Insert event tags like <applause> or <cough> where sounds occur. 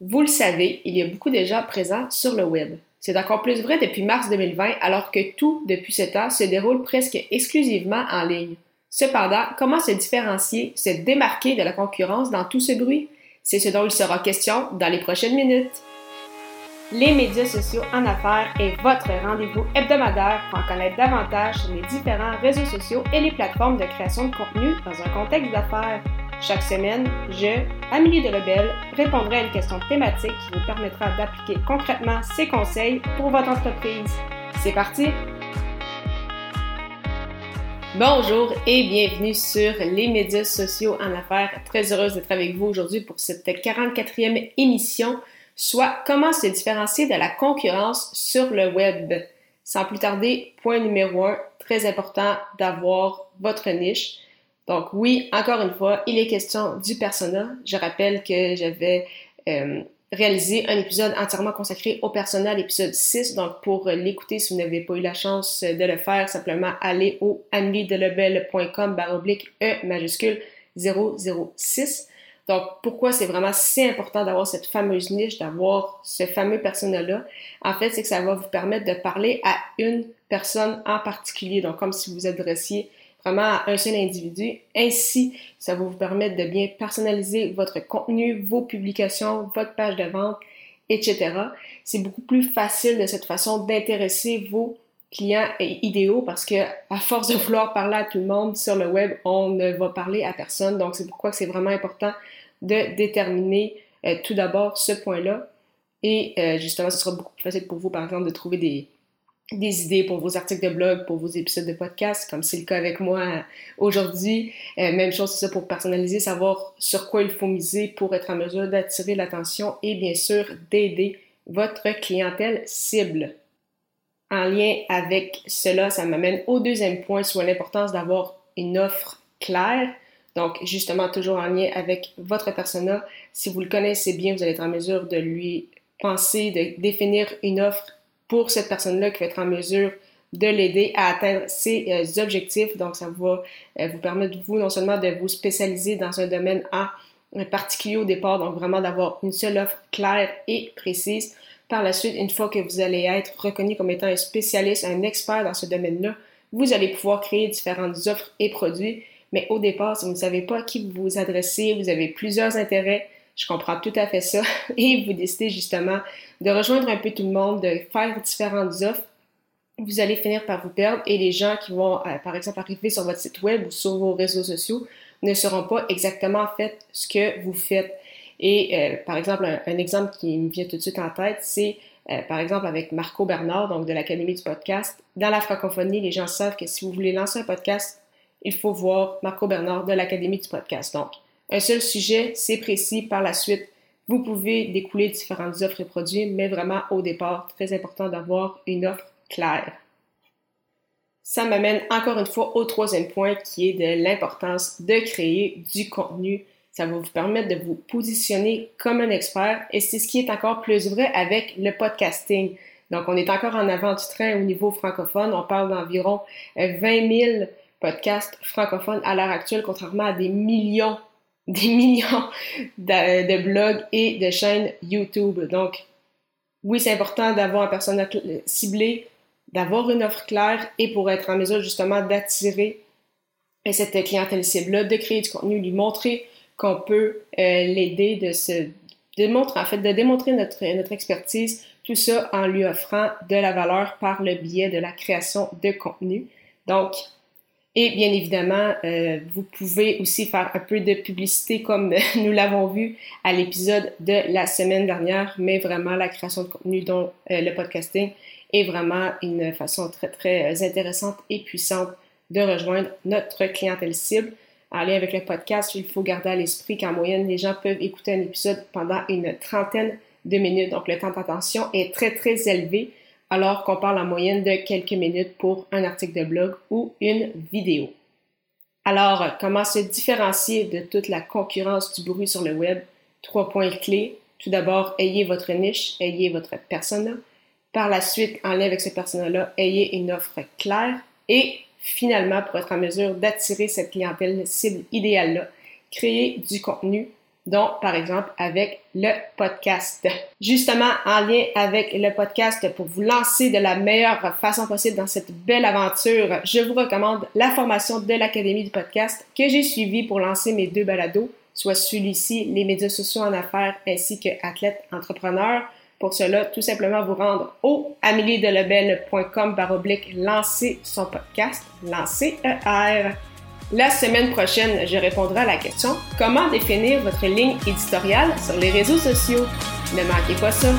Vous le savez, il y a beaucoup de gens présents sur le web. C'est encore plus vrai depuis mars 2020, alors que tout, depuis ce temps, se déroule presque exclusivement en ligne. Cependant, comment se différencier, se démarquer de la concurrence dans tout ce bruit? C'est ce dont il sera question dans les prochaines minutes. Les médias sociaux en affaires est votre rendez-vous hebdomadaire pour en connaître davantage sur les différents réseaux sociaux et les plateformes de création de contenu dans un contexte d'affaires. Chaque semaine, je, Amélie Delebel, répondrai à une question thématique qui vous permettra d'appliquer concrètement ces conseils pour votre entreprise. C'est parti! Bonjour et bienvenue sur les médias sociaux en affaires. Très heureuse d'être avec vous aujourd'hui pour cette 44e émission soit comment se différencier de la concurrence sur le web? Sans plus tarder, point numéro un, très important d'avoir votre niche. Donc oui, encore une fois, il est question du persona. Je rappelle que j'avais euh, réalisé un épisode entièrement consacré au persona, l'épisode 6. Donc pour l'écouter, si vous n'avez pas eu la chance de le faire, simplement allez au baroblique E majuscule 006. Donc, pourquoi c'est vraiment si important d'avoir cette fameuse niche, d'avoir ce fameux persona-là? En fait, c'est que ça va vous permettre de parler à une personne en particulier. Donc, comme si vous adressiez à un seul individu. Ainsi, ça va vous permettre de bien personnaliser votre contenu, vos publications, votre page de vente, etc. C'est beaucoup plus facile de cette façon d'intéresser vos clients idéaux parce que à force de vouloir parler à tout le monde sur le web, on ne va parler à personne. Donc, c'est pourquoi c'est vraiment important de déterminer euh, tout d'abord ce point-là. Et euh, justement, ce sera beaucoup plus facile pour vous, par exemple, de trouver des, des idées pour vos articles de blog, pour vos épisodes de podcast, comme c'est le cas avec moi euh, aujourd'hui. même chose, c'est ça pour personnaliser, savoir sur quoi il faut miser pour être en mesure d'attirer l'attention et bien sûr d'aider votre clientèle cible. En lien avec cela, ça m'amène au deuxième point, soit l'importance d'avoir une offre claire, donc, justement, toujours en lien avec votre persona. Si vous le connaissez bien, vous allez être en mesure de lui penser, de définir une offre pour cette personne-là qui va être en mesure de l'aider à atteindre ses euh, objectifs. Donc, ça va euh, vous permettre, vous, non seulement de vous spécialiser dans un domaine en particulier au départ, donc vraiment d'avoir une seule offre claire et précise. Par la suite, une fois que vous allez être reconnu comme étant un spécialiste, un expert dans ce domaine-là, vous allez pouvoir créer différentes offres et produits mais au départ, si vous ne savez pas à qui vous vous adressez, vous avez plusieurs intérêts, je comprends tout à fait ça, <laughs> et vous décidez justement de rejoindre un peu tout le monde, de faire différentes offres, vous allez finir par vous perdre et les gens qui vont, euh, par exemple, arriver sur votre site web ou sur vos réseaux sociaux ne sauront pas exactement en fait ce que vous faites. Et euh, par exemple, un, exemple qui me vient tout de suite en tête, c'est euh, par exemple avec Marco Bernard, donc de l'Académie du podcast. Dans la francophonie, les gens savent que si vous voulez lancer un podcast, il faut voir Marco Bernard de l'Académie du podcast. Donc, un seul sujet, c'est précis. Par la suite, vous pouvez découler différentes offres et produits, mais vraiment au départ, très important d'avoir une offre claire. Ça m'amène encore une fois au troisième point qui est de l'importance de créer du contenu. Ça va vous permettre de vous positionner comme un expert et c'est ce qui est encore plus vrai avec le podcasting. Donc, on est encore en avant du train au niveau francophone. On parle d'environ 20 000 podcast francophone à l'heure actuelle, contrairement à des millions, des millions de, blogs et de chaînes YouTube. Donc, oui, c'est important d'avoir un personnage ciblé, d'avoir une offre claire et pour être en mesure justement d'attirer cette clientèle cible-là, de créer du contenu, lui montrer qu'on peut euh, l'aider, de se démontrer, en fait, de démontrer notre, notre expertise, tout ça en lui offrant de la valeur par le biais de la création de contenu. Donc, et bien évidemment, euh, vous pouvez aussi faire un peu de publicité comme <laughs> nous l'avons vu à l'épisode de la semaine dernière, mais vraiment la création de contenu dont euh, le podcasting est vraiment une façon très très intéressante et puissante de rejoindre notre clientèle cible. En lien avec le podcast, il faut garder à l'esprit qu'en moyenne, les gens peuvent écouter un épisode pendant une trentaine de minutes. Donc le temps d'attention est très très élevé alors qu'on parle en moyenne de quelques minutes pour un article de blog ou une vidéo. Alors, comment se différencier de toute la concurrence du bruit sur le web? Trois points clés. Tout d'abord, ayez votre niche, ayez votre persona. Par la suite, en lien avec ce persona-là, ayez une offre claire. Et finalement, pour être en mesure d'attirer cette clientèle cible idéale-là, créez du contenu dont par exemple avec le podcast. Justement, en lien avec le podcast, pour vous lancer de la meilleure façon possible dans cette belle aventure, je vous recommande la formation de l'Académie du podcast que j'ai suivie pour lancer mes deux balados, soit celui-ci, les médias sociaux en affaires, ainsi que athlète entrepreneur. Pour cela, tout simplement vous rendre au ameliedelebel.com baroblique lancer son podcast, lancer ER. La semaine prochaine, je répondrai à la question comment définir votre ligne éditoriale sur les réseaux sociaux? Ne manquez pas ça.